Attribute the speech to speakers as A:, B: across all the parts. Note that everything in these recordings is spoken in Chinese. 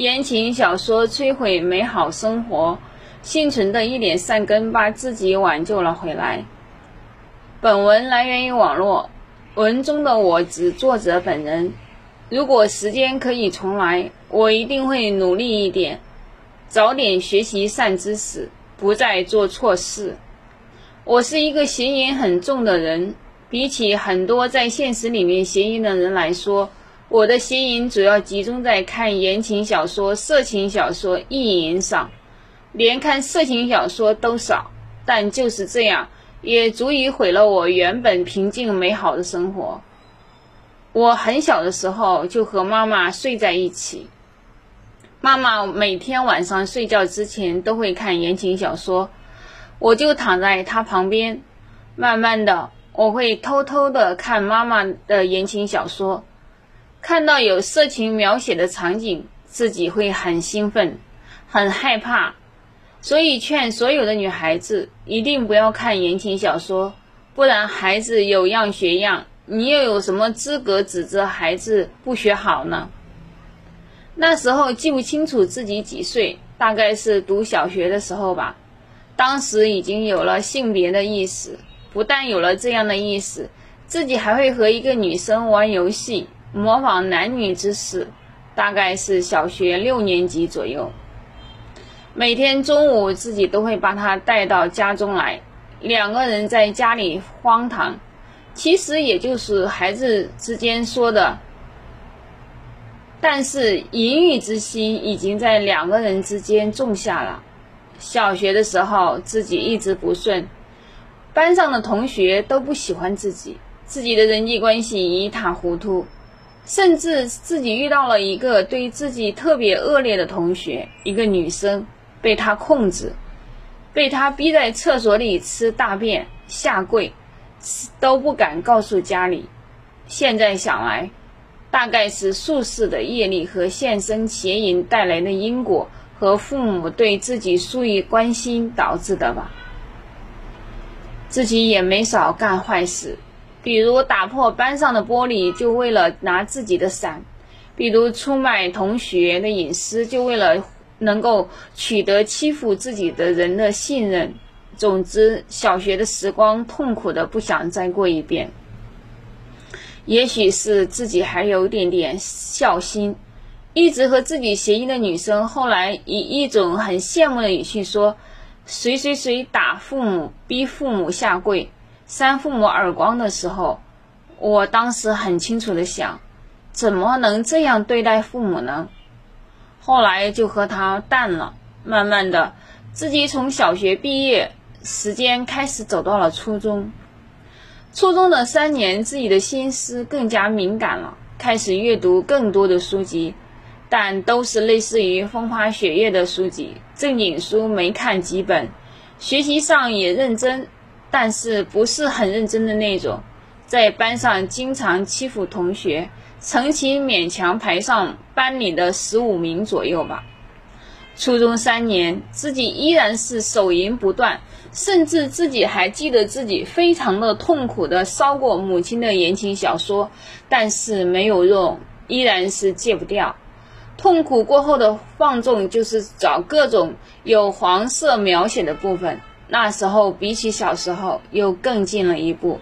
A: 言情小说摧毁美好生活，幸存的一点善根把自己挽救了回来。本文来源于网络，文中的我指作者本人。如果时间可以重来，我一定会努力一点，早点学习善知识，不再做错事。我是一个邪淫很重的人，比起很多在现实里面邪淫的人来说。我的邪淫主要集中在看言情小说、色情小说、意淫上，连看色情小说都少，但就是这样，也足以毁了我原本平静美好的生活。我很小的时候就和妈妈睡在一起，妈妈每天晚上睡觉之前都会看言情小说，我就躺在她旁边，慢慢的，我会偷偷的看妈妈的言情小说。看到有色情描写的场景，自己会很兴奋，很害怕，所以劝所有的女孩子一定不要看言情小说，不然孩子有样学样，你又有什么资格指责孩子不学好呢？那时候记不清楚自己几岁，大概是读小学的时候吧，当时已经有了性别的意识，不但有了这样的意识，自己还会和一个女生玩游戏。模仿男女之事，大概是小学六年级左右。每天中午，自己都会把他带到家中来，两个人在家里荒唐。其实也就是孩子之间说的，但是淫欲之心已经在两个人之间种下了。小学的时候，自己一直不顺，班上的同学都不喜欢自己，自己的人际关系一塌糊涂。甚至自己遇到了一个对自己特别恶劣的同学，一个女生，被他控制，被他逼在厕所里吃大便、下跪，都不敢告诉家里。现在想来，大概是宿世的业力和现身邪淫带来的因果，和父母对自己疏于关心导致的吧。自己也没少干坏事。比如打破班上的玻璃，就为了拿自己的伞；比如出卖同学的隐私，就为了能够取得欺负自己的人的信任。总之，小学的时光痛苦的不想再过一遍。也许是自己还有点点孝心，一直和自己谐音的女生，后来以一种很羡慕的语气说：“谁谁谁打父母，逼父母下跪。”扇父母耳光的时候，我当时很清楚的想，怎么能这样对待父母呢？后来就和他淡了。慢慢的，自己从小学毕业，时间开始走到了初中。初中的三年，自己的心思更加敏感了，开始阅读更多的书籍，但都是类似于风花雪月的书籍，正经书没看几本，学习上也认真。但是不是很认真的那种，在班上经常欺负同学，成绩勉强排上班里的十五名左右吧。初中三年，自己依然是手淫不断，甚至自己还记得自己非常的痛苦的烧过母亲的言情小说，但是没有用，依然是戒不掉。痛苦过后的放纵就是找各种有黄色描写的部分。那时候比起小时候又更近了一步。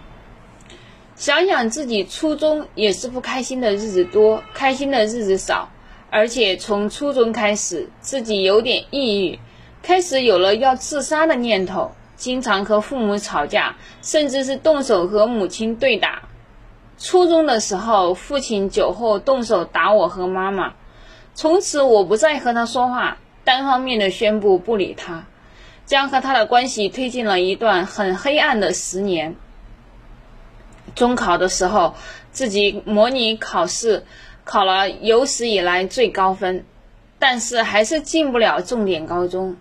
A: 想想自己初中也是不开心的日子多，开心的日子少，而且从初中开始自己有点抑郁，开始有了要自杀的念头，经常和父母吵架，甚至是动手和母亲对打。初中的时候，父亲酒后动手打我和妈妈，从此我不再和他说话，单方面的宣布不理他。将和他的关系推进了一段很黑暗的十年。中考的时候，自己模拟考试考了有史以来最高分，但是还是进不了重点高中，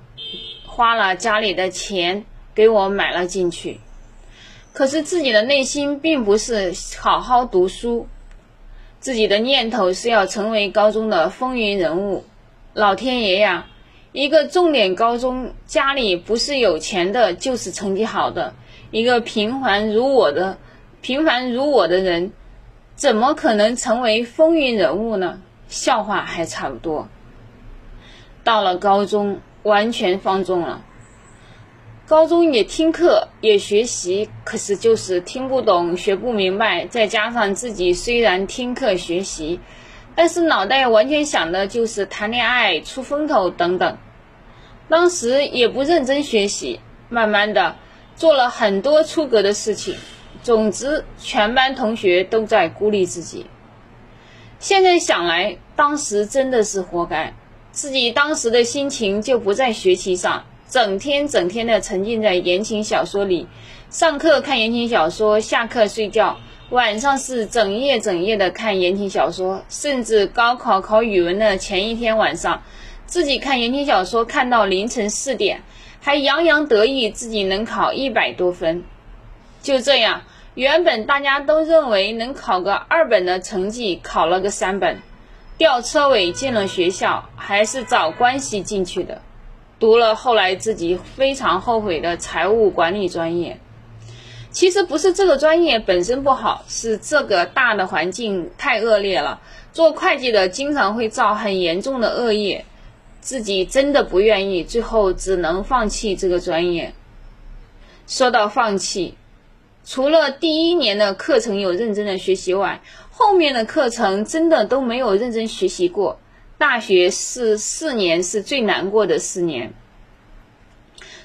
A: 花了家里的钱给我买了进去。可是自己的内心并不是好好读书，自己的念头是要成为高中的风云人物。老天爷呀！一个重点高中，家里不是有钱的，就是成绩好的。一个平凡如我的、平凡如我的人，怎么可能成为风云人物呢？笑话还差不多。到了高中，完全放纵了。高中也听课也学习，可是就是听不懂、学不明白。再加上自己虽然听课学习，但是脑袋完全想的就是谈恋爱、出风头等等。当时也不认真学习，慢慢的做了很多出格的事情。总之，全班同学都在孤立自己。现在想来，当时真的是活该。自己当时的心情就不在学习上。整天整天的沉浸在言情小说里，上课看言情小说，下课睡觉，晚上是整夜整夜的看言情小说，甚至高考考语文的前一天晚上，自己看言情小说看到凌晨四点，还洋洋得意自己能考一百多分。就这样，原本大家都认为能考个二本的成绩，考了个三本，吊车尾进了学校，还是找关系进去的。读了后来自己非常后悔的财务管理专业，其实不是这个专业本身不好，是这个大的环境太恶劣了。做会计的经常会造很严重的恶业，自己真的不愿意，最后只能放弃这个专业。说到放弃，除了第一年的课程有认真的学习外，后面的课程真的都没有认真学习过。大学是四年是最难过的四年，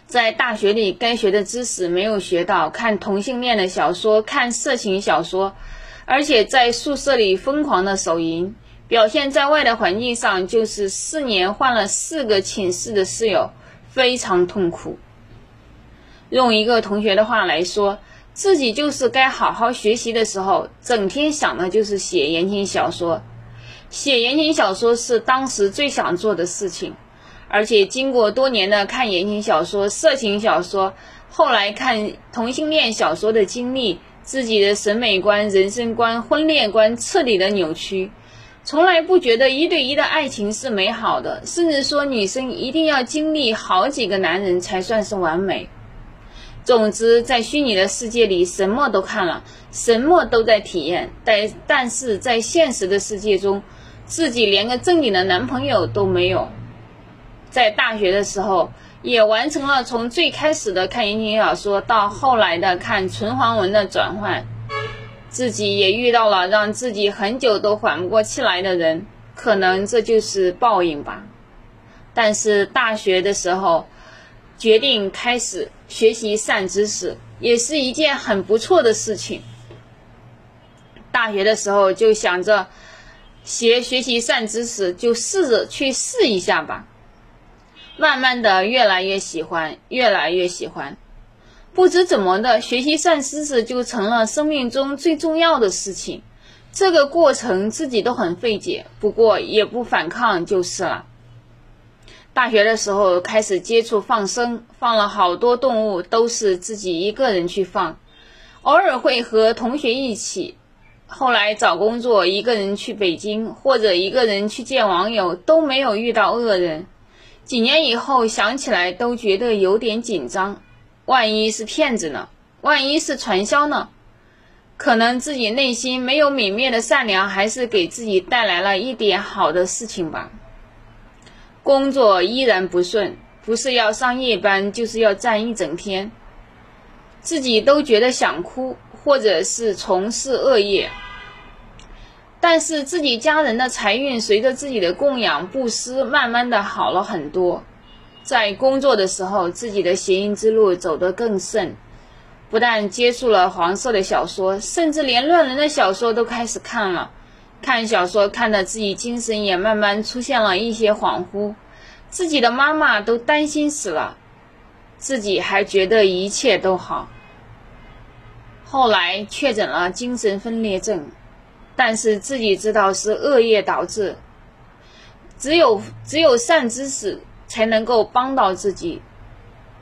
A: 在大学里该学的知识没有学到，看同性恋的小说，看色情小说，而且在宿舍里疯狂的手淫，表现在外的环境上就是四年换了四个寝室的室友，非常痛苦。用一个同学的话来说，自己就是该好好学习的时候，整天想的就是写言情小说。写言情小说是当时最想做的事情，而且经过多年的看言情小说、色情小说，后来看同性恋小说的经历，自己的审美观、人生观、婚恋观彻底的扭曲，从来不觉得一对一的爱情是美好的，甚至说女生一定要经历好几个男人才算是完美。总之，在虚拟的世界里，什么都看了，什么都在体验，但但是在现实的世界中。自己连个正经的男朋友都没有，在大学的时候也完成了从最开始的看言情小说到后来的看纯黄文的转换，自己也遇到了让自己很久都缓不过气来的人，可能这就是报应吧。但是大学的时候决定开始学习善知识，也是一件很不错的事情。大学的时候就想着。学学习善知识，就试着去试一下吧。慢慢的，越来越喜欢，越来越喜欢。不知怎么的，学习善知识就成了生命中最重要的事情。这个过程自己都很费解，不过也不反抗就是了。大学的时候开始接触放生，放了好多动物，都是自己一个人去放，偶尔会和同学一起。后来找工作，一个人去北京，或者一个人去见网友，都没有遇到恶人。几年以后想起来，都觉得有点紧张。万一是骗子呢？万一是传销呢？可能自己内心没有泯灭的善良，还是给自己带来了一点好的事情吧。工作依然不顺，不是要上夜班，就是要站一整天，自己都觉得想哭。或者是从事恶业，但是自己家人的财运随着自己的供养布施，慢慢的好了很多。在工作的时候，自己的邪淫之路走得更甚，不但接触了黄色的小说，甚至连乱伦的小说都开始看了。看小说看的自己精神也慢慢出现了一些恍惚，自己的妈妈都担心死了，自己还觉得一切都好。后来确诊了精神分裂症，但是自己知道是恶业导致，只有只有善知识才能够帮到自己，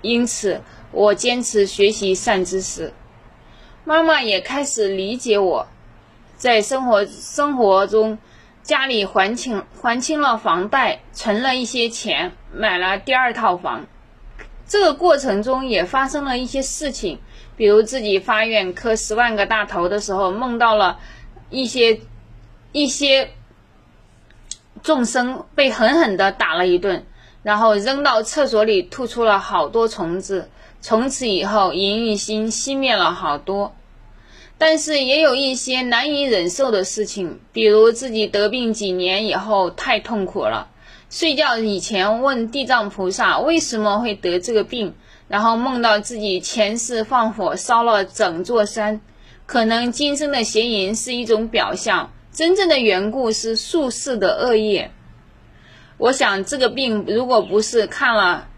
A: 因此我坚持学习善知识。妈妈也开始理解我，在生活生活中，家里还清还清了房贷，存了一些钱，买了第二套房。这个过程中也发生了一些事情。比如自己发愿磕十万个大头的时候，梦到了一些一些众生被狠狠的打了一顿，然后扔到厕所里吐出了好多虫子，从此以后淫欲心熄灭了好多。但是也有一些难以忍受的事情，比如自己得病几年以后太痛苦了，睡觉以前问地藏菩萨为什么会得这个病，然后梦到自己前世放火烧了整座山，可能今生的邪淫是一种表象，真正的缘故是宿世的恶业。我想这个病如果不是看了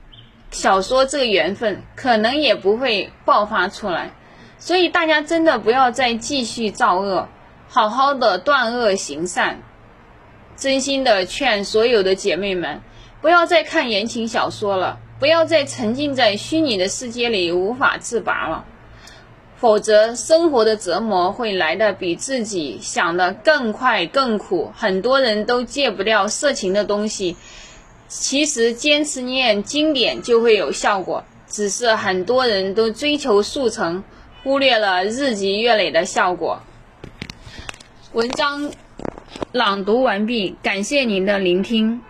A: 小说这个缘分，可能也不会爆发出来。所以大家真的不要再继续造恶，好好的断恶行善。真心的劝所有的姐妹们，不要再看言情小说了，不要再沉浸在虚拟的世界里无法自拔了。否则，生活的折磨会来的比自己想的更快更苦。很多人都戒不掉色情的东西，其实坚持念经典就会有效果，只是很多人都追求速成。忽略了日积月累的效果。文章朗读完毕，感谢您的聆听。